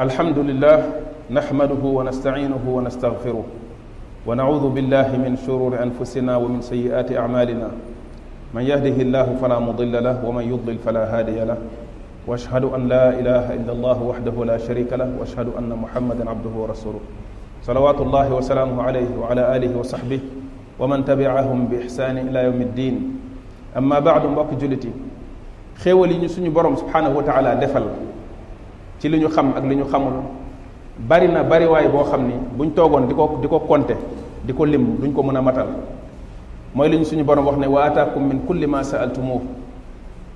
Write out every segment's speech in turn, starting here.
الحمد لله نحمده ونستعينه ونستغفره ونعوذ بالله من شرور أنفسنا ومن سيئات أعمالنا من يهده الله فلا مضل له ومن يضلل فلا هادي له واشهد أن لا إله إلا الله وحده لا شريك له واشهد أن محمدا عبده ورسوله صلوات الله وسلامه عليه وعلى آله وصحبه ومن تبعهم بإحسان إلى يوم الدين أما بعد mbokk جلتي yi xéewal yi سبحانه وتعالى دفل ci li ñu xam ak li ñu xamul bari na bari waay boo xam ni buñ toogoon di ko di ko compter di ko lim duñ ko mën a matal mooy li ñu suñu borom wax ne wa ataakum min kulli ma saaltumuuh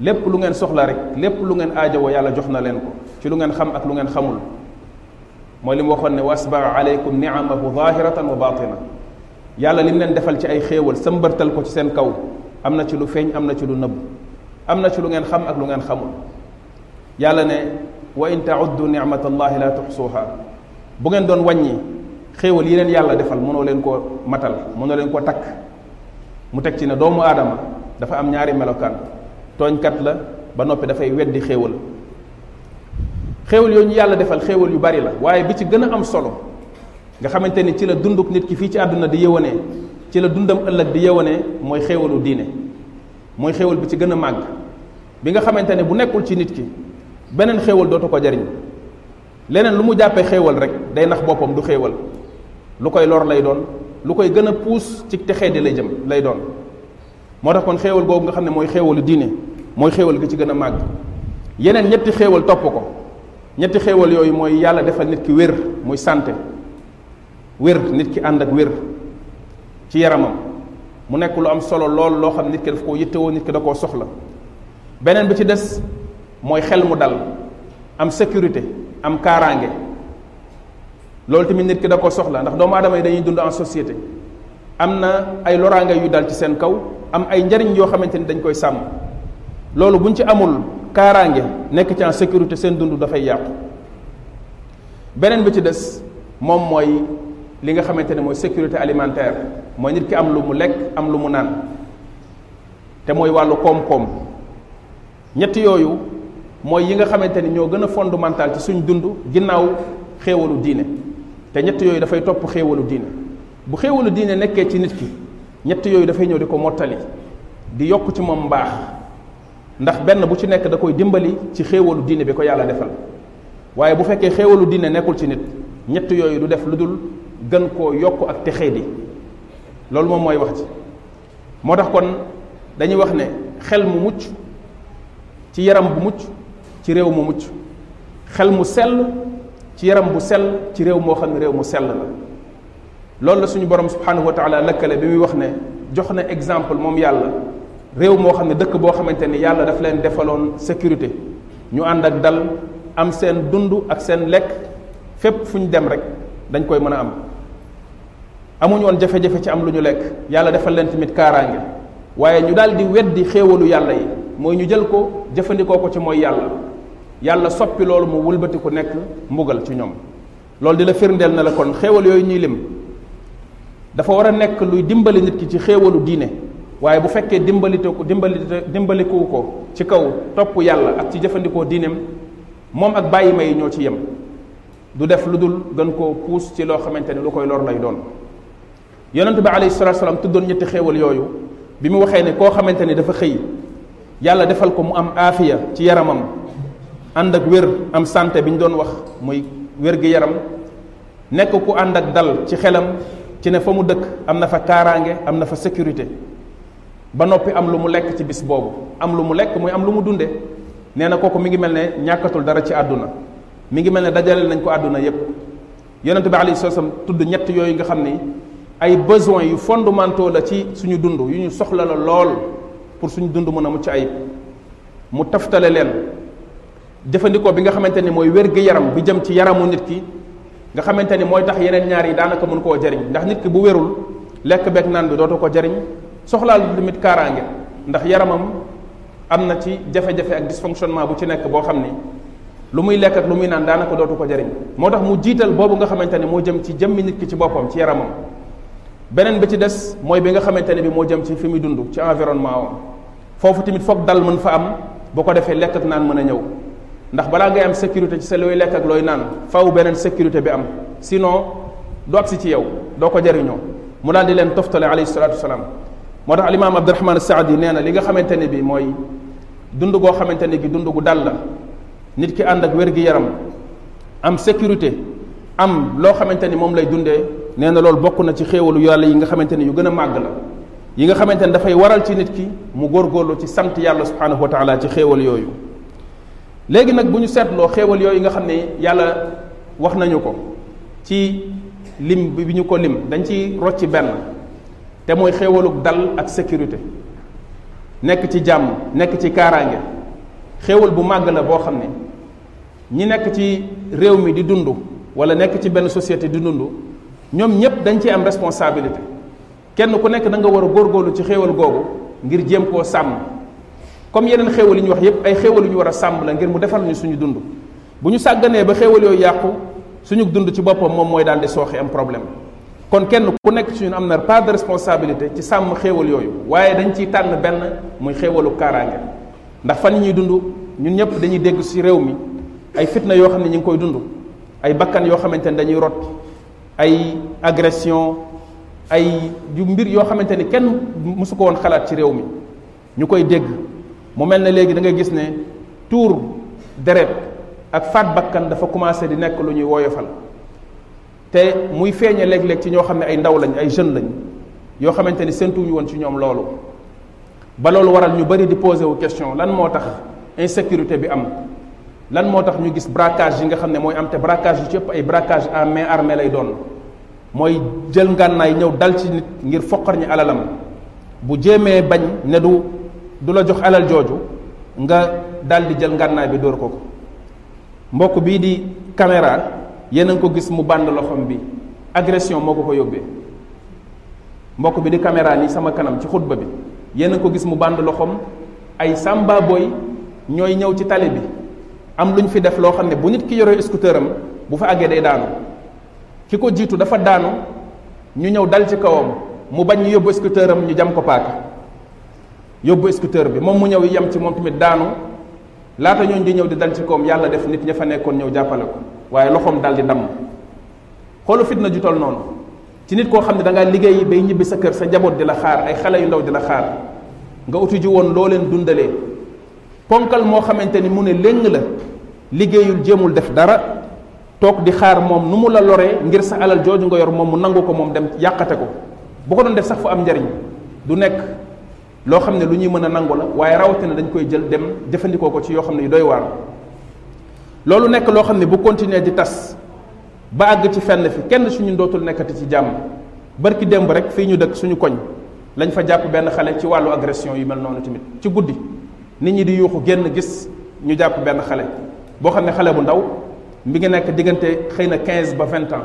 lépp lu ngeen soxla rek lépp lu ngeen aajowoo yàlla jox na leen ko ci lu ngeen xam ak lu ngeen xamul mooy li mu waxoon ne wa asbaga aleykum niamahu zahiratan wa batina yàlla li mu leen defal ci ay xéewal sëmbartal ko ci seen kaw am na ci lu feeñ am na ci lu nëbb am na ci lu ngeen xam ak lu ngeen xamul yàlla ne wa in tauddu nicmatallahi la tuxsuuha bu ngeen doon wàññi xéewal yi leen yàlla defal mënoo leen koo matal mënoo leen koo takk mu teg ci ne doomu aadama dafa am ñaari melokaan tooñkat la ba noppi dafay weddi xéewal xéewal yooyu ñu yàlla defal xéewal yu bari la waaye bi ci gën a am solo nga xamante ni ci la dunduk nit ki fii ci àdduna di yëwanee ci la dundam ëllëg di yëwanee mooy xéewalu diine mooy xéewal bi ci gën a màgg bi nga xamante ne bu nekkul ci nit ki beneen xéewal dootu ko jariñ leneen lu mu jàppee xéewal rek day nax boppam du xéewal lu koy lor lay doon lu koy gën a puus ci texee di lay jëm lay doon moo tax kon xéewal googu nga xam ne mooy xéewalu diine mooy xéewal gi ci gën a màgg yeneen ñetti xéewal topp ko ñetti xéewal yooyu mooy yàlla defal nit ki wér muy santé wér nit ki ànd ak wér ci yaramam mu nekk lu am solo lool loo xam nit ki daf koo yittewoo nit ki da koo soxla beneen bi ci des mooy xel mu dal am sécurité am kaaraange loolu tamit nit ki da ko soxla ndax doomu aadama yi dañuy dund en société am na ay loraange yu dal ci seen kaw am ay njariñ yoo xamante ni dañ koy sàmm loolu buñ ci amul kaaraange nekk ci en sécurité seen dund dafay yàqu beneen bi ci des moom mooy li nga xamante ne mooy sécurité alimentaire mooy nit ki am lu mu lekk am lu mu naan te mooy wàllu koom-koom ñett yooyu mooy yi nga xamante ni ñoo gën a fondamental ci suñ dund ginnaaw xéewalu diine te ñett yooyu dafay topp xéewalu diine bu xéewalu diine nekkee ci nit ki ñett yooyu dafay ñëw di ko mottali di yokk ci moom mbaax ndax benn bu ci nekk da koy dimbali ci xéewalu diine bi ko yàlla defal waaye bu fekkee xéewalu diine nekkul ci nit ñett yooyu du def lu dul gën koo yokk ak texee di loolu moom mooy wax ji moo tax kon dañuy wax ne xel mu mucc ci yaram bu mucc ci réew mu mucc xel mu sell ci yaram bu sell ci réew moo xam ne réew mu sell la loolu la suñu borom subhanahu wa taala lëkkale bi muy wax ne jox na exemple moom yàlla réew moo xam ne dëkk boo xamante ni yàlla daf leen defaloon sécurité ñu ànd ak dal am seen dund ak seen lekk fépp fu ñu dem rek dañ koy mën a am amuñu woon jafe-jafe ci am lu ñu lekk yàlla defal leen tamit kaaraange waaye ñu daal di weddi xéewalu yàlla yi mooy ñu jël ko jëfandikoo ko ci mooy yàlla yàlla soppi loolu mu wëlbati ku nekk mbugal ci ñoom loolu di la firndeel na la kon xéewal yooyu ñuy lim dafa war a nekk luy dimbali nit ki ci xéewalu diine waaye bu fekkee dimbalite ko dimbali dimbaliku ko ci kaw topp yàlla ak ci jëfandikoo diineem moom ak bàyyi ma yi ñoo ci yem du def lu dul gën koo puus ci loo xamante ne lu koy lor lay doon yonent bi alayhi salaatu salaam tuddoon ñetti xéewal yooyu bi mu waxee ne koo xamante ni dafa xëy yàlla defal ko mu am aafiya ci yaramam ànd ak wér am santé bi ñu doon wax muy wér gi yaram nekk ku ànd ak dal ci xelam ci ne fa mu dëkk am na fa kaaraange am na fa sécurité ba noppi am lu mu lekk ci bis boobu am lu mu lekk muy am lu mu dunde nee na kooku mi ngi mel ne ñàkkatul dara ci àdduna mi ngi mel ne dajale nañ ko àdduna yépp yonente bi alayhi salaam tudd ñett yooyu nga xam ni ay besoins yu fondamentaux la ci suñu dund yu ñu soxla la lool pour suñu dund mën a mucc ayib mu taftale leen jëfandikoo bi nga xamante ni mooy wér gi yaram bi jëm ci yaramu nit ki nga xamante ni mooy tax yeneen ñaar yi daanaka mën koo jariñ ndax nit ki bu wérul lekk beeg naan bi dootu ko jariñ soxlaal tamit kaaraange ndax yaramam am na ci jafe-jafe ak dysfonctionnement bu ci nekk boo xam ni lu muy lekk ak lu muy naan daanaka dootu ko jariñ moo tax mu jiital boobu nga xamante ne moo jëm ci jëmmi nit ki ci boppam ci yaramam beneen bi ci des mooy bi nga xamante ne bi moo jëm ci fi muy dund ci environnement am foofu tamit foog dal mën fa am bu ko defee lekk ak naan mën a ñëw ndax balaa ngay am sécurité ci sa looy lekk ak looy naan faw beneen sécurité bi am sinon du agsi ci yow doo ko jariñoo mu daal di leen toftale alayhi salaatu wasalaam moo tax alimaam abdurahman saadi nee na li nga xamante ne bi mooy dund goo xamante ne bi dund gu dal la nit ki ànd ak wér-gi-yaram am sécurité am loo xamante ni moom lay dundee nee na loolu bokk na ci xéewalu yàlla yi nga xamante ni yu gën a màgg la yi nga xamante ni dafay waral ci nit ki mu góorgóorlu ci sant yàlla subhanahu wa taala ci xéewal yooyu léegi nag bu ñu seetloo xéewal yooyu nga xam ne yàlla wax nañu ko ci lim bi ñu ko lim dañ ci rocci benn te mooy xéewalug dal ak sécurité nekk ci jàmm nekk ci kaaraange xéewal bu màgg la boo xam ne ñi nekk ci réew mi di dund wala nekk ci benn société di dund ñoom ñépp dañ ci am responsabilité kenn ku nekk da nga war a góorgóorlu ci xéewal googu ngir jéem koo sàmm comme yeneen xéewal yi ñu wax yépp ay xéewal yu ñu war a sàmm la ngir mu defal ñu suñu dund bu ñu sàgganee ba xéewal yooyu yàqu suñu dund ci boppam moom mooy daal di sooxe am problème kon kenn ku nekk ci ñun am na part de responsabilité ci sàmm xéewal yooyu waaye dañ ciy tànn benn muy xéewalu kaaraange ndax fan yi ñuy dund ñun ñëpp dañuy dégg ci réew mi ay fitna yoo xam ne ñu ngi koy dund ay bakkan yoo xamante ne dañuy rot ay agression ay yu mbir yoo xamante ni kenn mësu ko woon xalaat ci réew mi ñu koy dégg mu mel ne léegi da ngay gis ne tuur deret ak faat bakkan dafa commencé di nekk lu ñuy woyofal te muy feeñe léeg-léeg ci ñoo xam ne ay ndaw lañ ay jeunes lañ yoo xamante ni séntuwuñu woon ci ñoom loolu ba loolu waral ñu bari di posé wu question lan moo tax insécurité bi am lan moo tax ñu gis braquage yi nga xam ne mooy am te braquage yu ci ëpp ay braquage à main armée lay doon mooy jël ngànnaay ñëw dal ci nit ngir foqar ñi alalam bu jéemee bañ ne du du la jox alal jooju nga dal di jël ngànnaay bi dóor ko ko mbokk bii di caméra yéen a ngi ko gis mu bànd loxoom bi agression moo ko ko yóbbee mbokk bi di caméra ni sama kanam ci xutba bi yéen a ko gis mu bànd loxoom ay samba boy ñooy ñëw ci tali bi am lu ñu fi def loo xam ne bu nit ki yoree scooter am bu fa àggee day daanu ki ko jiitu dafa daanu ñu ñëw dal ci kawam mu bañ ñu yóbbu scooter am ñu jam ko paaka yóbbu scooter bi moom mu ñëw yem ci moom tamit daanu laata ñooñu di ñëw di dal ci kawam yàlla def nit ña fa nekkoon ñëw jàppale ko waaye loxoom dal di damm xoolu fitna ju tol noonu ci nit koo xam ne da ngaa liggéey bay ñibbi sa kër sa njaboot di la xaar ay xale yu ndaw di la xaar nga uti ji woon loo leen dundalee ponkal moo xamante ni mu ne léng la liggéeyul jéemul def dara toog di xaar moom nu mu la loree ngir sa alal jooju nga yor moom mu nangu ko moom dem yàqate ko bu ko doon def sax fu am njariñ du nekk loo xam ne lu ñuy mën a nangu la waaye rawatina dañ koy jël dem jëfandikoo ko ci yoo xam ne yu doy waar loolu nekk loo xam ne bu continuer di tas ba àgg ci fenn fi kenn suñu dootul nekkati ci jàmm barki démb rek fii ñu dëkk suñu koñ lañ fa jàpp benn xale ci wàllu agression yu mel noonu tamit ci guddi nit ñi di yuuxu génn gis ñu jàpp benn xale boo xam ne xale bu ndaw mi ngi nekk diggante xëy na 15 ba 20 ans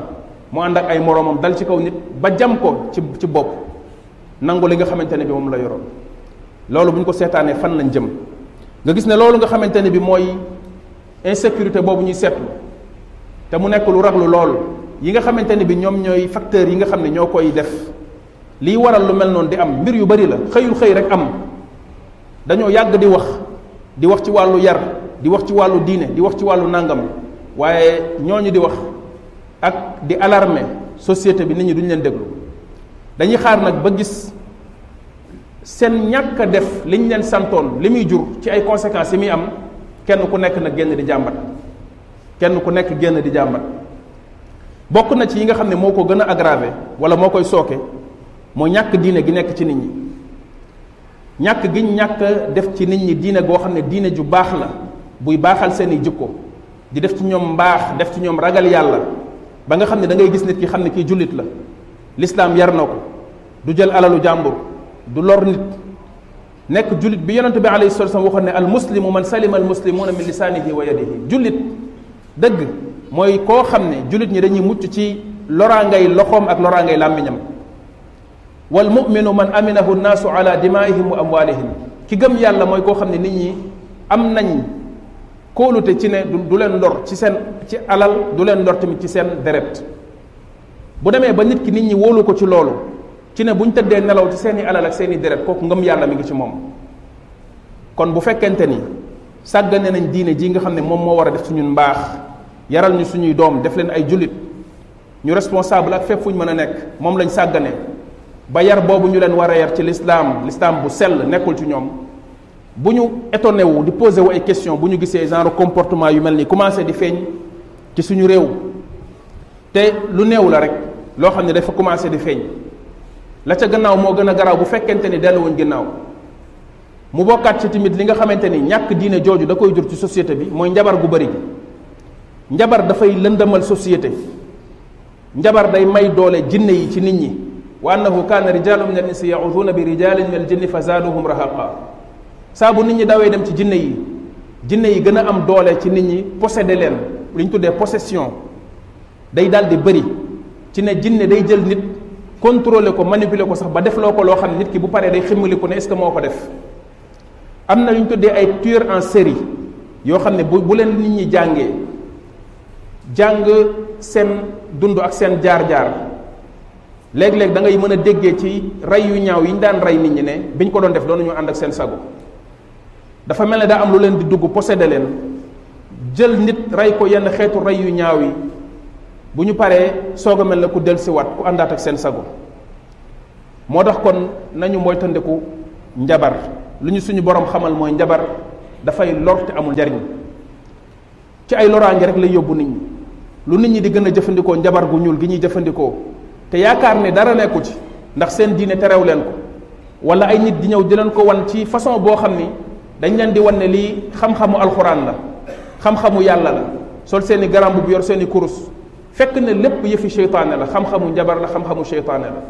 mu ànd ak ay moroomam dal ci kaw nit ba jam ko ci ci bopp nangu li nga xamante ne bi moom la yoroon loolu bu ñu ko seetaanee fan lañ jëm nga gis ne loolu nga xamante ne bi mooy insécurité boobu ñuy seetlu te mu nekk lu raglu lool yi nga xamante ne bi ñoom ñooy facteurs yi nga xam ne ñoo koy def liy waral lu mel noonu di am mbir yu bari la xëyul xëy rek am dañoo yàgg di wax di wax ci wàllu yar di wax ci wàllu diine di wax ci wàllu nàngam waaye ñooñu di wax ak di alarmer société bi nit ñi duñ leen déglu dañuy xaar nag ba gis seen ñàkk a def liñ leen santoon li muy jur ci ay conséquences yi muy am kenn ku nekk nag génn di jàmbat kenn ku nekk génn di jàmbat bokk na ci yi nga xam ne moo ko gën a aggravé wala moo koy sooke moo ñàkk diine gi nekk ci nit ñi ñàkk gi ñàkk def ci nit ñi diine goo xam ne diine ju baax la buy baaxal seeni jikko di def ci ñoom mbaax def ci ñoom ragal yàlla ba nga xam ne da ngay gis nit ki xam ne kii jullit la lislaam yar na ko du jël alalu jàmbur du lor nit nekk jullit bi yonente bi alayhi salatu wasallam waxoon ne al muslimu man salima al muslimuna min lisaanihi wa yadihi jullit dëgg mooy koo xam ne jullit ñi dañuy mucc ci loraangay loxoom ak loraangay làmmiñam wal muminu man aminahu nnaasu ala dimaihim wa amwalihim ki gëm yàlla mooy koo xam ne nit ñi am nañ kóolute ci ne du leen lor ci seen ci alal du leen lor tamit ci seen deret bu demee ba nit ki nit ñi wóolu ko ci loolu ci ne buñ tëddee nelaw ci seeni alal ak seeni deret kooku ngëm yàlla mi ngi ci moom kon bu fekkente ni sàggane nañ diine ji nga xam ne moom moo war a def suñu mbaax yaral ñu suñuy doom def leen ay jullit ñu responsable ak fépp fu ñu mën a nekk moom lañ sàggane ba yar boobu ñu leen war a yar ci lislaam lislaam bu sell nekkul ci ñoom bu ñu étonné wu di posé wu ay question bu ñu gisee genre comportement yu mel ni commencé di feeñ ci suñu réew te lu néew la rek loo xam ne dafa commencé di feeñ la ca gannaaw moo gën a garaaw bu fekkente ni delluwuñ gannaaw mu bokkaat ci tamit li nga xamante ni ñàkk diine jooju da koy jur ci société bi mooy njabar gu bari gi njabar dafay lëndëmal société njabar day may doole jinne yi ci nit ñi wa annahu kaana rijalun min al insi yauduna bi rijalin min al jinni fa zaaduhum rahaqa saa bu nit ñi dawee dem ci jinne yi jinne yi gën a am doole ci nit ñi possédé leen li ñu tuddee possession day daal di bëri ci ne jinne day jël nit contrôler ko manipuler ko sax ba def loo ko loo xam ne nit ki bu paree day ximmaliku ne est-ce que moo ko def am na lu ñu tuddee ay tueurs en série yoo xam ne bu bu leen nit ñi jàngee jàng seen dund ak seen jaar-jaar léeg-léeg da ngay mën a déggee ci rey yu ñaaw yi ñu daan rey nit ñi ne bi ñu ko doon def doon nañu ànd ak seen sago dafa mel ne daa am lu leen di dugg possédé leen jël nit rey ko yenn xeetu rey yu ñaaw yi bu ñu paree soog a mel ne ku dellusiwaat ku àndaat ak seen sago moo tax kon nañu moytandiku njabar lu ñu suñu borom xamal mooy njabar dafay lor te amul njariñ ci ay loraange rek lay yóbbu nit ñi lu nit ñi di gën a jëfandikoo njabar gu ñuul gi ñuy jëfandikoo te yaakaar ne dara nekku ci ndax seen diine terew leen ko wala ay nit di ñëw di leen ko wan ci façon boo xam ni dañ leen di wan ne lii xam-xamu alxuraan la xam-xamu yàlla la sol seen i garam bu yor seen i kurus fekk ne lépp yëfi seytaane la xam-xamu njabar la xam-xamu seytaane la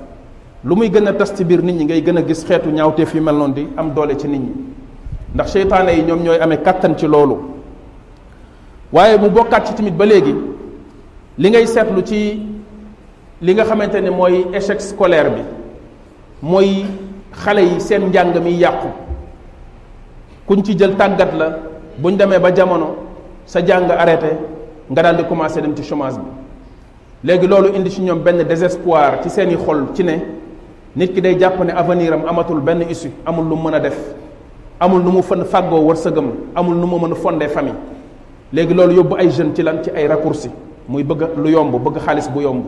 lu muy gën a tas ci biir nit ñi ngay gën a gis xeetu ñaawteef yu mel noonu di am doole ci nit ñi ndax seytaane yi ñoom ñooy amee kàttan ci loolu waaye mu bokkaat ci tamit ba léegi li ngay seetlu ci li nga xamante ne mooy échec scolaire bi mooy xale yi seen njàng mi yàqu kuñ ci jël tàggat la buñ demee ba jamono sa jàng arrêté nga daal di commencé dem ci chômage bi léegi loolu indi ci ñoom benn désespoir ci seeni xol ci ne nit ki day jàpp ne avenir am amatul benn issue amul lu mu mën a def amul nu mu fën fàggoo wërsëgam amul nu mu mën a fondé famille léegi loolu yóbbu ay jeunes ci lan ci ay raccourci muy bëgg lu yomb bëgg xaalis bu yomb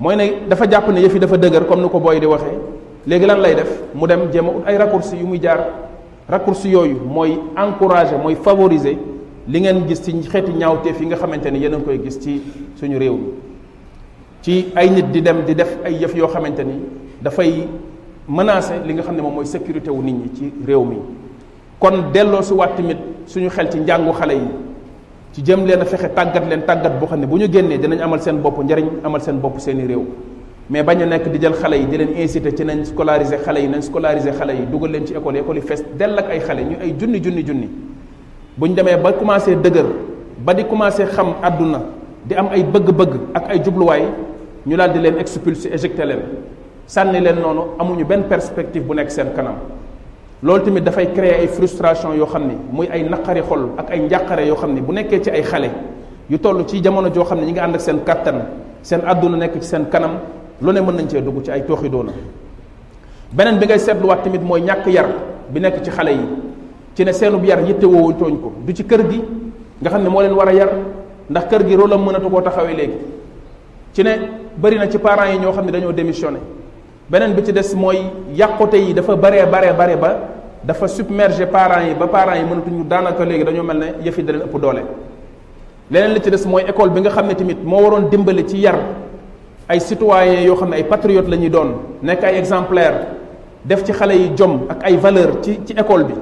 mooy ne dafa jàpp ne yëf yi dafa dëgër comme ni ko booy di waxee léegi lan lay def mu dem jéem a ut ay raccourci yu muy jaar raccourci yooyu mooy encourager mooy favoriser li ngeen gis ci xeeti ñaawteef yi nga xamante ne yéen a ngi koy gis ci suñu réew mi ci ay nit di dem di def ay yëf yoo xamante ni dafay menacer li nga xam ne moom mooy sécurité wu nit ñi ci réew mi kon delloo si waat tamit suñu xel ci njàngu xale yi ci jëm leen a fexe tàggat leen tàggat boo xam ne bu ñu génnee dinañ amal seen bopp njariñ amal seen bopp seeni réew mais bañ a nekk di jël xale yi di leen inciter ci nañ scolariser xale yi nañ scolariser xale yi dugal leen ci école yi école yi fees dell ak ay xale ñu ay junni junni junni bu ñu demee ba commencé dëgër ba di commencé xam àdduna di am ay bëgg-bëgg ak ay jubluwaay ñu daal di leen expulser éjecté leen sànni leen noonu amuñu benn perspective bu nekk seen kanam loolu tamit dafay créer ay frustration yoo xam ne muy ay naqari xol ak ay njàqare yoo xam ne bu nekkee ci ay xale yu toll ci jamono joo xam ne ñi nga ànd ak seen kàttan seen àdduna nekk ci seen kanam lu ne mën nañ cee dugg ci ay tooxi doona beneen bi ngay seetluwaat tamit mooy ñàkk yar bi nekk ci xale yi ci ne seenub yar yitte woowu tooñ ko du ci kër gi nga xam ne moo leen war a yar ndax kër gi rôle am mënatu koo taxawee léegi ci ne bari na ci parents yi ñoo xam ne dañoo démissionné beneen bi ci des mooy yàqute yi dafa baree baree bare ba dafa submerger parents yi ba parents yi mënatuñu daanaka léegi dañoo mel ne yëf yi da leen ëpp doole leneen li ci des mooy école bi nga xam ne tamit moo waroon dimbale ci yar ay citoyens yoo xam ne ay patriotes la ñuy doon nekk ay exemplaires def ci xale yi jom ak ay valeur ci ci école bi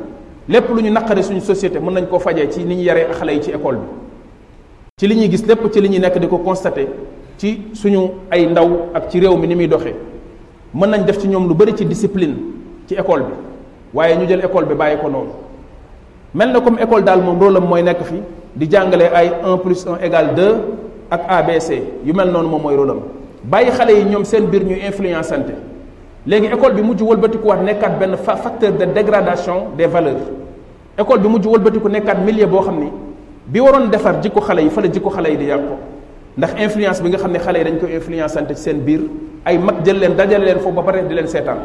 lépp lu ñu naqare suñu société mën nañ koo fajee ci ni ñu yaree xale yi ci école bi ci li ñuy gis lépp ci li ñuy nekk di ko constaté ci suñu ay ndaw ak ci réew mi ni muy doxee mën nañ def ci ñoom lu bari ci discipline ci école bi waaye ñu jël école bi bàyyi ko noonu mel na comme école daal moom rôle am mooy nekk fi di jàngale ay 1 plus 1 égale 2 ak ABC yu mel noonu moom mooy rôle am bàyyi xale yi ñoom seen biir ñu influençante léegi école bi mujj wëlbatikuwaat nekkaat benn facteur de dégradation des valeurs école bi mujj wëlbatiku nekkaat milieu boo xam ni bi waroon defar jikko xale yi fa la jikko xale yi di yàqu ndax influence bi nga xam ne xale yi dañ koy influenceante ci seen biir ay mag jël leen dajale leen foofu ba pare di leen seetaan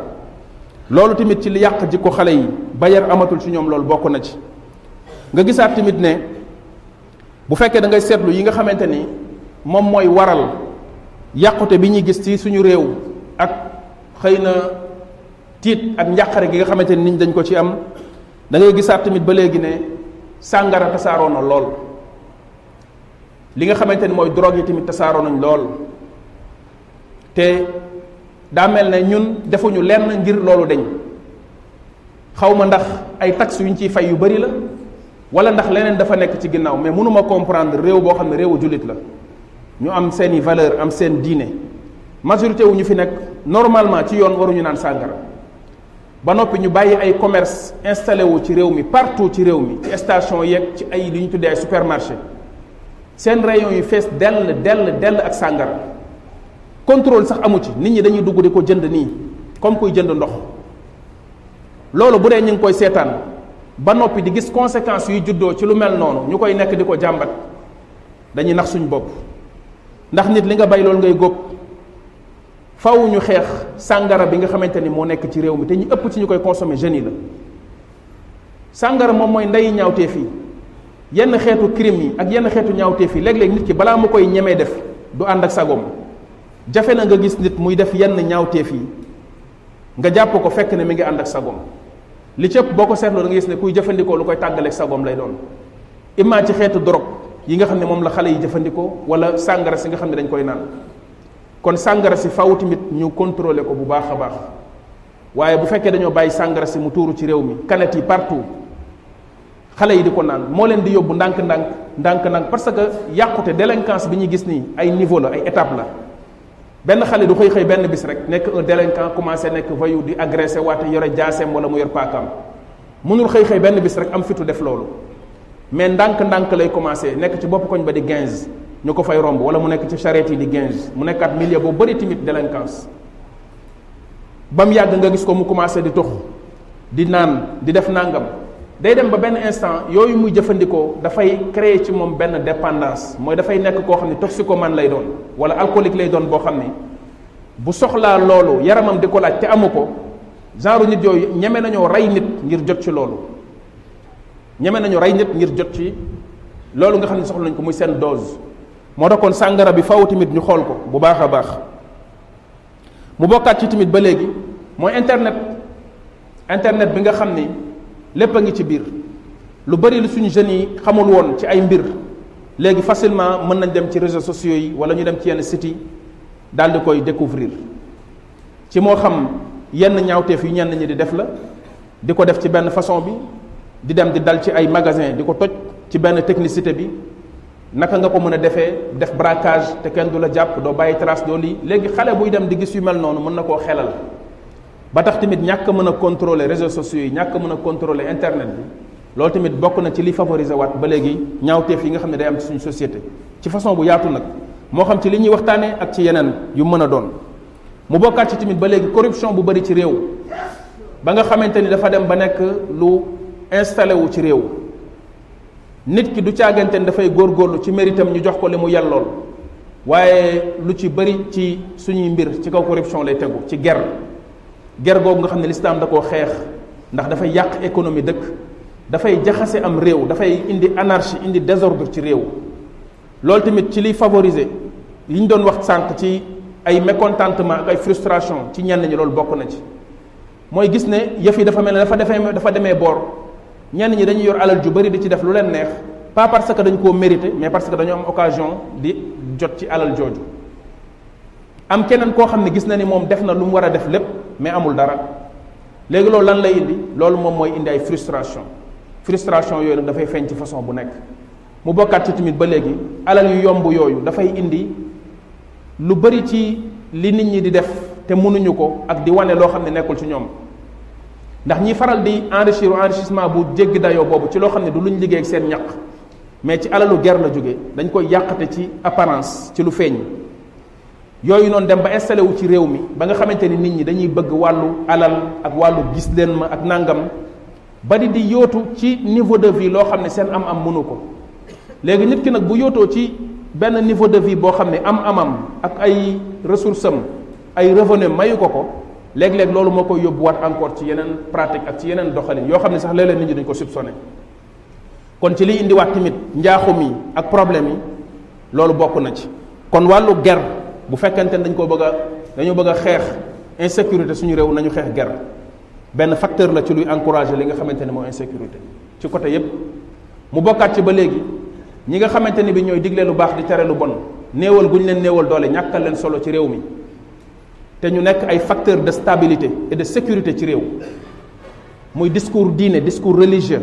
loolu tamit ci li yàq jikko xale yi ba yar amatul ci ñoom loolu bokk na ci nga gisaat tamit ne bu fekkee da ngay seetlu yi nga xamante ni moom mooy waral yàqute bi ñuy gis ci suñu réew ak xëy na tiit ak njàqare gi nga xamante ni nit dañ ko ci am da ngay gisaat tamit ba léegi ne sàngara tasaaroo na lool li nga xamante ni mooy drogue yi tamit tasaaroo nañ lool te daa mel ne ñun defuñu lenn ngir loolu deñ xaw ma ndax ay taxes yu ñu ciy fay yu bari la wala ndax leneen dafa nekk ci ginnaaw mais mënuma comprendre réew boo xam ne réewu jullit la ñu am seeni valeur am seen diine majorité wu ñu fi nekk normalement ci yoon waruñu naan sàngara ba noppi ñu bàyyi ay commerce installé wu ci réew mi partout ci réew mi ci station yeeg ci ay li ñu tuddee ay supermarché seen rayon yu fees dell dell dell ak sàngara contrôle sax amu ci nit ñi dañuy dugg di ko jënd nii comme kuy jënd ndox loolu bu dee ñu ngi koy seetaan ba noppi di gis conséquences yuy juddoo ci lu mel noonu ñu koy nekk di ko jàmbat dañuy nax suñ bopp ndax nit li nga bay loolu ngay góob faw ñu xeex sàngara bi nga xamante ni moo nekk ci réew mi te ñu ëpp ci ñu koy consommer jeunes yi la sàngara moom mooy ndeyi ñaawteef yi yenn xeetu crime yi ak yenn xeetu ñaawteef yi léeg-léeg nit ki balaa mu koy ñemee def du ànd ak sagoom jafe na nga gis nit muy def yenn ñaawteef yi nga jàpp ko fekk ne mi ngi ànd ak sagoom li cëpp boo ko seetloo da nga gis ne kuy jëfandikoo lu koy tàggaleeg sagoom lay doon imma ci xeetu drogue yi nga xam ne moom la xale yi jëfandikoo wala sàngara si nga xam ne dañ koy naan kon sàngara si faw tamit ñu contrôler ko bu baax a baax waaye bu fekkee dañoo bàyyi sàngara si mu tuuru ci réew mi kanet yi partout xale yi di ko naan moo leen di yóbbu ndànk-ndànk ndànk-ndànk parce que yàqute délinquance bi ñuy gis nii ay niveau la ay étape la benn xale du xëy xëy benn bis rek nekk un délinquant commencé nekk voyou di agressé waate yore jaaseem wala mu yor paakaam mënul xëy xëy benn bis rek am fitu def loolu mais ndànk-ndànk lay commencé nekk ci bopp koñ ba di 15 ñu ko fay romb wala mu nekk ci charrette yi di 15 mu nekkaat milieu boo bëri timit délinquance ba mu yàgg nga gis ko mu commencé di tux di naan di def nangam day dem ba benn instant yooyu muy jëfandikoo dafay créer ci moom benn dépendance mooy dafay nekk koo xam ne toxicomane lay doon wala alcoolique lay doon boo xam ne bu soxlaa loolu yaramam di ko laaj te amu ko genre nit yooyu ñeme nañoo rey nit ngir jot ci loolu ñeme nañu rey nit ngir jot ci loolu nga xam ne soxla nañ ko muy seen dose moo tax kon sàngara bi faw tamit ñu xool ko bu baax a baax mu bokkaat ci tamit ba léegi mooy internet internet bi nga xam ni lépp a ngi ci biir lu bari lu suñu jeunes yi xamul woon ci ay mbir léegi facilement mën nañ dem ci réseaux sociaux yi wala ñu dem ci yenn sites yi daal di koy découvrir ci moo xam yenn ñaawteef yu ñenn ñi di def la di ko def ci benn façon bi di dem di dal ci ay magasin di ko toj ci benn technicité bi naka nga ko mën a defee def braquage te kenn du la jàpp doo bàyyi trace doo lii léegi xale buy dem di gis yu mel noonu mën na koo xelal ba tax tamit ñàkk mën a contrôler réseaux sociaux yi ñàkk mën a contrôler internet bi loolu tamit bokk na ci li favoriser waat ba léegi ñaawteef yi nga xam ne day am ci suñu société ci façon bu yaatu nag moo xam ci li ñuy waxtaanee ak ci yeneen yu mën a doon mu bokkaat ci tamit ba léegi corruption bu bëri ci réew ba nga xamante ni dafa dem ba nekk lu installé wu ci réew nit ki du càggante ne dafay góorgóorlu ci méritam ñu jox ko li mu yellool waaye lu ci bari ci suñuy mbir ci kaw corruption lay tegu ci ger ger googu nga xam ne lislaam da koo xeex ndax dafay yàq économie dëkk dafay jaxase am réew dafay indi anarchie indi désordre ci réew loolu tamit ci liy favoriser li ñu doon wax sànq ci ay mécontentement ak ay frustration ci ñenn ñi loolu bokk na ci mooy gis ne yëf yi dafa mel ne dafa defee dafa demee boor ñenn ñi dañuy yor alal ju bari di ci def lu leen neex pas parce que dañu koo mérité mais parce que dañu am occasion di jot ci alal jooju am keneen koo xam ne gis na ni moom def na lu mu war a def lépp mais amul dara léegi loolu lan lay indi loolu moom mooy indi ay frustration frustration yooyu nag dafay feeñ ci façon bu nekk mu bokkaat ci tamit ba léegi alal yu yomb yooyu dafay indi lu bari ci li nit ñi di def te mënuñu ko ak di wane loo xam ne nekkul ci ñoom ndax ñi faral di enrichir enrichissement bu jégg dayoo boobu ci loo xam ne du luñ liggéey ak seen ñaq mais ci alalu ger la jóge dañ koy yàqate ci apparence ci lu feeñ yooyu noonu dem ba installé wu ci réew mi ba nga xamante ni nit ñi dañuy bëgg wàllu alal ak wàllu gis leen ma ak nangam ba di di yootu ci niveau de vie loo xam ne seen am am mënu ko léegi nit ki nag bu yootoo ci benn niveau de vie boo xam ne am amam ak ay ressources am ay revenu mayu ko ko léeg-léeg loolu moo koy yóbbuwaat encore ci yeneen pratique ak ci yeneen doxalin yoo xam ne sax léeg-léeg nit ñi dañ ko soupçonné kon ci liy indiwaat tamit njaaxum yi ak problème yi loolu bokk na ci kon wàllu ger bu fekkente ne dañ ko bëgg a dañoo bëgg a xeex insécurité suñu réew nañu xeex ger benn facteur la ci luy encourager li nga xamante ne mooy insécurité ci côté yépp mu bokkaat ci ba léegi ñi nga xamante ni bi ñooy digle lu baax di tere lu bon néewal gu ñu leen néewal doole ñàkkal leen solo ci réew mi te ñu nekk ay facteur de stabilité et de sécurité ci réew muy discours diine discours religieux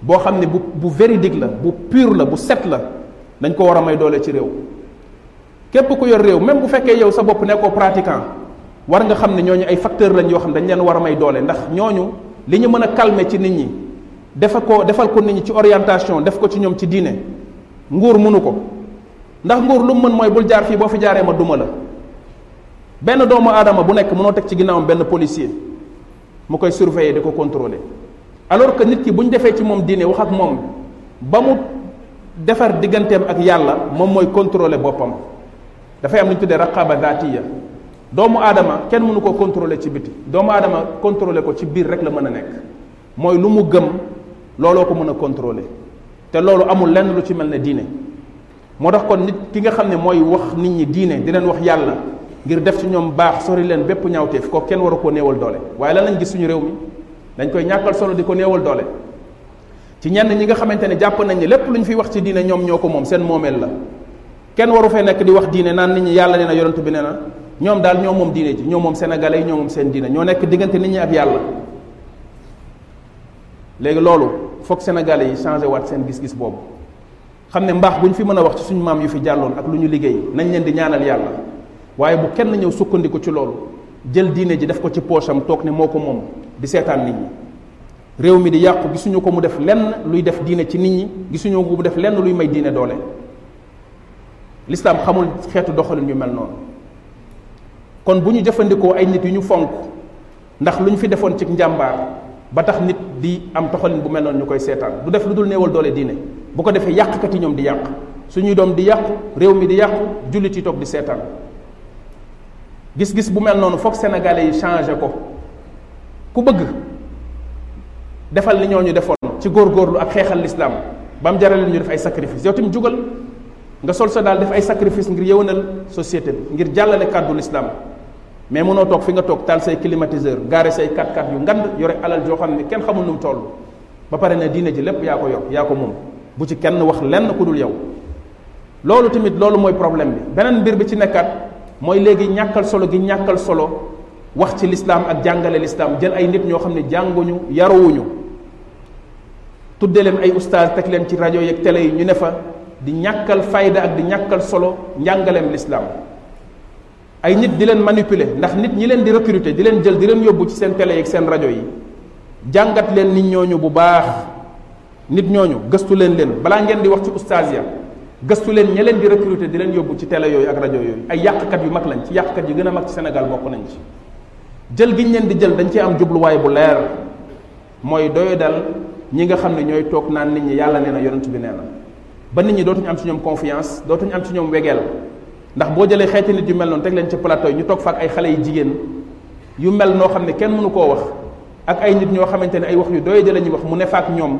boo xam ne bu bu véridique la bu pur la bu set la dañ ko war a may doole ci réew képp ku yor réew même bu fekkee yow sa bopp nekkoo pratiquant war nga xam ne ñooñu ay facteur lañ yoo xam dañ leen war a may doole ndax ñooñu li ñu mën a calmer ci nit ñi defa ko defal ko nit ñi ci orientation def ko ci ñoom ci diine nguur mënu ko ndax nguur lu mu mën mooy bul jaar fii boo fi jaaree ma duma la benn doomu aadama bu nekk mënoo teg ci ginnaawam benn policier mu koy surveiller di ko contrôler alors que nit ki bu ñu defee ci moom diine wax ak moom ba mu defar digganteem ak yàlla moom mooy contrôler boppam dafay am lu ñu tuddee raqaba zaatiya doomu aadama kenn mënu ko contrôler ci biti doomu aadama contrôler ko ci biir rek la mën a nekk mooy lu mu gëm looloo ko mën a contrôler te loolu amul lenn lu ci mel ne diine moo tax kon nit ki nga xam ne mooy wax nit ñi diine di leen wax yàlla ngir def ci ñoom baax sori leen bépp ñaawteef ko kenn waru koo néewal doole waaye lan lañ gis suñu réew mi dañ koy ñàkkal solo di ko néewal doole ci ñenn ñi nga xamante ne jàpp nañ ne lépp lu ñu fiy wax ci diine ñoom ñoo ko moom seen moomeel la kenn waru fee nekk di wax diine naan nit ñi yàlla nee na yonent bi nee na ñoom daal ñoo moom diine ji ñoo moom sénégalais yi ñoo moom seen diine ñoo nekk diggante nit ñi ak yàlla léegi loolu foog sénégalais yi changé waat seen gis-gis boobu xam ne mbaax bu ñu fi mën a wax ci suñu maam yu fi jàlloon ak lu ñu liggéey nañ leen di ñaanal yàlla waaye bu kenn ñëw sukkandiku ci loolu jël diine ji def ko ci poosam toog ne moo ko moom di seetaan nit ñi réew mi di yàqu gisuñu ko mu def lenn luy def diine ci nit ñi gisuñu ko mu def lenn luy may diine doole lislaam xamul xeetu doxalin yu mel noonu kon bu ñu jëfandikoo ay nit yu ñu fonk ndax lu ñu fi defoon ci njàmbaar ba tax nit di am toxalin bu mel noonu ñu koy seetaan du def lu dul néewal doole diine bu ko defee yàqkat yi ñoom di yàq suñuy doom di yàqu réew mi di yàqu jullit yi toog di seetaan gis-gis bu mel noonu foog sénégalais yi changé ko ku bëgg defal li ñoo ñu defoon ci góorgóorlu ak xeexal lislaam ba mu jaral ñu def ay sacrifice yow tamit jugal nga sol sa daal def ay sacrifice ngir yëwanal société bi ngir jàllale kàddu lislaam mais mënoo toog fi nga toog taal say climatiseur gaare say 4x4 yu ngand yore alal joo xam ne kenn xamul nu mu toll ba pare ne diine ji lépp yaa ko yor yaa ko moom bu ci kenn wax lenn ku dul yow loolu tamit loolu mooy problème bi beneen mbir bi ci nekkaat mooy léegi ñàkkal solo gi ñàkkal solo wax ci lislaam ak jàngale lislaam jël ay nit ñoo xam ne jànguñu yaruwuñu tudde leen ay ustaas teg leen ci rajo yeeg télé yi ñu ne fa di ñàkkal fayda ak di ñàkkal solo njàngaleem lislaam ay nit di leen manipuler ndax nit ñi leen di recruter di leen jël di leen yóbbu ci seen télé yi ak seen rajo yi jàngat leen nit ñooñu bu baax nit ñooñu gëstu leen leen balaa ngeen di wax ci ustaas ya gëstu leen ña leen di recruter di leen yóbbu ci télé yooyu ak rajo yooyu ay yàqkat yu mag lañ ci yàqkat yu gën a mag ci Sénégal bokk nañ ci jël gi ñu leen di jël dañ cee am jubluwaay bu leer mooy doyo dal ñi nga xam ne ñooy toog naan nit ñi yàlla nee na yonent bi nee na ba nit ñi dootuñu am ci ñoom confiance dootuñu am ci ñoom wegeel ndax boo jëlee xeeti nit yu mel noonu teg leen ci plateau yi ñu toog fa ak ay xale yu jigéen yu mel noo xam ne kenn mënu koo wax ak ay nit ñoo xamante ne ay wax yu doy de la ñuy wax mu ne fa ak ñoom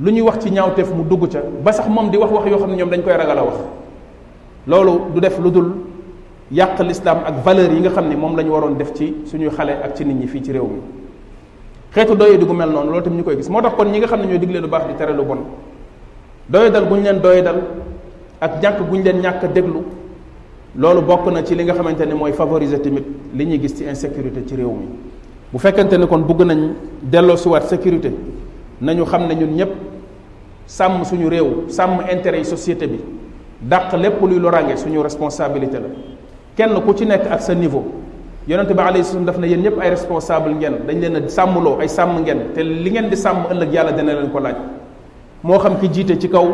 lu ñuy wax ci ñaawteef mu dugg ca ba sax moom di wax wax yoo xam ne ñoom dañ koy ragal a wax loolu du def lu dul yàq lislaam ak valeur yi nga xam ne moom la ñu waroon def ci suñuy xale ak ci nit ñi fii ci réew mi xeetu doye di gu mel noonu loolu tam ñu koy gis moo tax kon ñi nga xam ne ñooy digle lu baax di tere lu bon doye dal guñ leen doye dal ak ñàkk guñ leen ñàkk a déglu loolu bokk na ci li nga xamante ne mooy favoriser tamit li ñuy gis ci insécurité ci réew mi bu fekkente ne kon bëgg nañ delloo si waat sécurité nañu xam ne ñun ñëpp sàmm suñu réew sàmm intérêt yi société bi dàq lépp luy loraange suñu responsabilité la kenn ku ci nekk ak sa niveau yonente bi alayhi salaam daf ne yéen ñëpp ay responsable ngeen dañ leen a sàmmloo ay sàmm ngeen te li ngeen di sàmm ëllëg yàlla dina leen ko laaj moo xam ki jiite ci kaw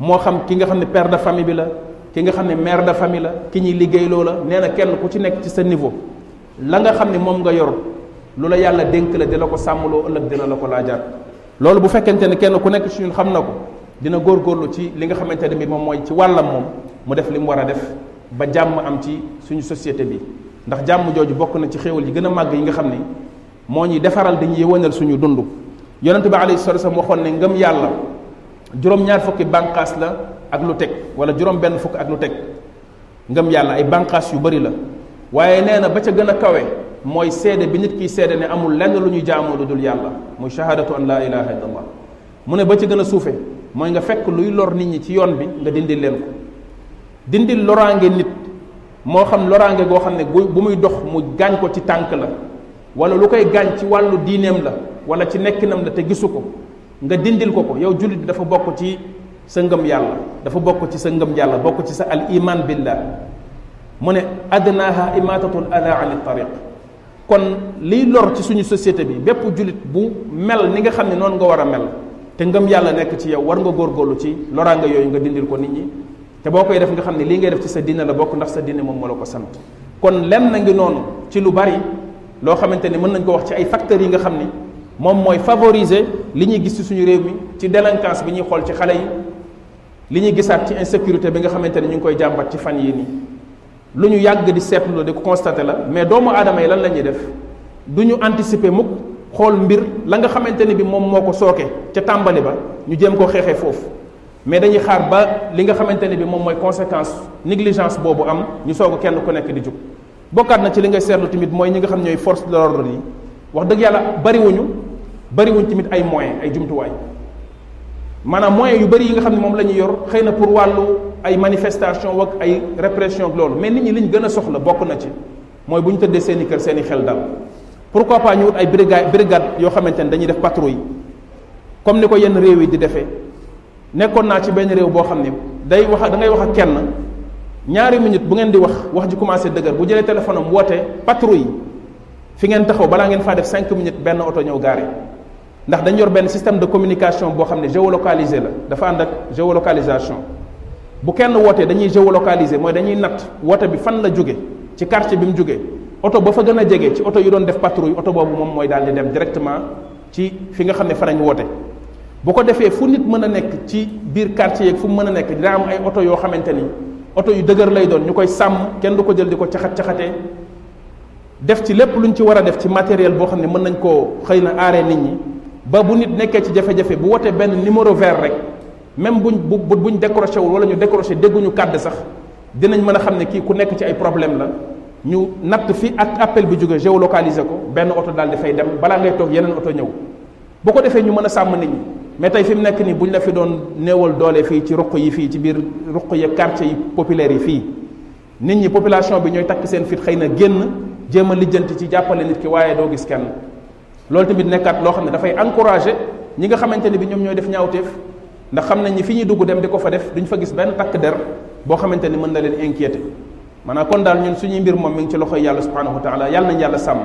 moo xam ki nga xam ne père de famille bi la ki nga xam ne mère de famille la ki ñuy liggéeyloo la nee na kenn ku ci nekk ci sa niveau la nga xam ne moom nga yor lu la yàlla dénk la dina ko sàmmloo ëllëg dina la ko laajaat loolu bu fekkente ne kenn ku nekk ci ñun xam na ko dina góorgóorlu ci li nga xamante ne bi moom mooy ci wàllam moom mu def li mu war a def ba jàmm am ci suñu société bi ndax jàmm jooju bokk na ci xéewal yi gën a màgg yi nga xam ne moo ñuy defaral dañuy yëwanal suñu dund yonente bi alayhi salatu wasallam waxoon ne ngëm yàlla juróom-ñaar fukki bànqaas la ak lu teg wala juróom benn fukk ak lu teg ngëm yàlla ay bànqaas yu bari la waaye nee na ba ca gën a kawe mooy seede bi nit kiy seede ne amul lenn lu ñu jaamoo lu dul yàlla muy shahadatu an laa ilaha illa allah mu ne ba ca gën a suufe mooy nga fekk luy lor nit ñi ci yoon bi nga dindi leen ko dindi loraange nit moo xam loraange goo xam ne bu muy dox mu gaañ ko ci tànk la wala lu koy gaañ ci wàllu diineem la wala ci nekkinam la te gisu ko nga dindil ko ko yow jullit bi dafa bokk ci sa ngëm yàlla dafa bokk ci sa ngëm yàlla bokk ci sa al iman billah mu ne adnaha imatatul ada an tariq kon liy lor ci suñu société bi bépp jullit bu mel ni nga xam ne noonu nga war a mel te ngëm yàlla nekk ci yow war nga góorgóorlu ci loraanga yooyu nga dindil ko nit ñi te boo koy def nga xam ne lii ngay def ci sa diine la bokk ndax sa diine moom moo la ko sant kon lenn ngi noonu ci lu bari loo xamante ni mën nañ ko wax ci ay facteurs yi nga xam ni moom mooy favoriser li ñuy gis ci suñu réew mi ci délinquance bi ñuy xool ci xale yi li ñuy gisaat ci insécurité bi nga xamante ni ñu ngi koy jàmbat ci fan yii nii lu ñu yàgg di seetlu di ko constaté la mais doomu aadama yi lan la ñuy def du ñu anticiper mukk xool mbir la nga xamante ni bi moom moo ko sooke ca tàmbali ba ñu jéem koo xeexee foofu mais dañuy xaar ba li nga xamante ni bi moom mooy conséquence négligence boobu am ñu soog a kenn ku nekk di jug bokkaat na ci li ngay seetlu tamit mooy ñi nga xam ñooy force de l'ordre yi wax dëgg yàlla bariwuñu bariwuñ tamit ay moyens ay jumtuwaay maanaam moyens yu bari yi nga xam ne moom la ñu yor xëy na pour wàllu ay manifestation ak ay répression ak loolu mais nit ñi liñ gën a soxla bokk na ci mooy bu ñu tëddee seen i kër seen i xel dal pourquoi pas ñu wut ay brigade brigade yoo xamante ne dañuy def patrouille comme ni ko yenn réew yi di defee nekkoon naa ci benn réew boo xam ne day wax da ngay wax ak kenn ñaari minute bu ngeen di wax wax ji commencé dëgër bu jëlee téléphone am woote patrouille fi ngeen taxaw balaa ngeen faa def cinq minutes benn oto ñëw gaare ndax dañ yor benn système de communication boo xam ne géolocalisé la dafa ànd ak géolocalisation bu kenn wootee dañuy géolocalisé mooy dañuy natt woote bi fan la jóge ci quartier bi mu jóge oto ba fa gën a jege ci oto yu doon def patrouille oto boobu moom mooy daal di dem directement ci fi nga xam ne fa lañ woote bu ko defee fu nit mën a nekk ci biir quartier yeeg fu mu mën a nekk dina am ay oto yoo xamante ni oto yu dëgër lay doon ñu koy sàmm kenn du ko jël di ko caxat caxatee def ci lépp luñ ci war a def ci matériel boo xam ne mën nañ koo xëy na aaree nit ñi ba bu nit nekkee ci jafe-jafe bu wootee benn numéro vert rek même buñ bu buñ décroché wul wala ñu décroché dégguñu kàdd sax dinañ mën a xam ne kii ku nekk ci ay problème la ñu natt fi ak appel bi jóge géolocalisé ko benn oto daal di fay dem balaa ngay toog yeneen oto ñëw bu ko defee ñu mën a sàmm nit ñi mais tey fi mu nekk nii bu ñu la fi doon néewal doole fii ci ruq yi fii ci biir ruq ya quartier yi populaire yi fii nit ñi population bi ñooy takk seen fit xëy na génn jéem a lijjanti ci jàppale nit ki waaye doo gis kenn loolu tamit nekkaat loo xam ne dafay encouragé ñi nga xamante ne bi ñoom ñooy def ñaawteef ndax xam nañ ni fi ñuy dugg dem di ko fa def duñ fa gis benn takk der boo xamante ni mën na leen inquiété maanaam kon daal ñun suñuy mbir moom mi ngi ci loxoy yàlla subhanahu wa taala yàlla nañ yàlla sàmm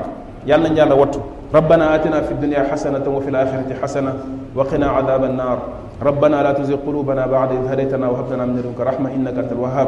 yàlla nañ yàlla wattu rabbana atina fi dunia xasanatan wa fi laxirati xasana wa qina adaba annar rabbana la tuzig qulubana bada id hadaytana wa hab lana min ladunka rahma innaka anta alwahab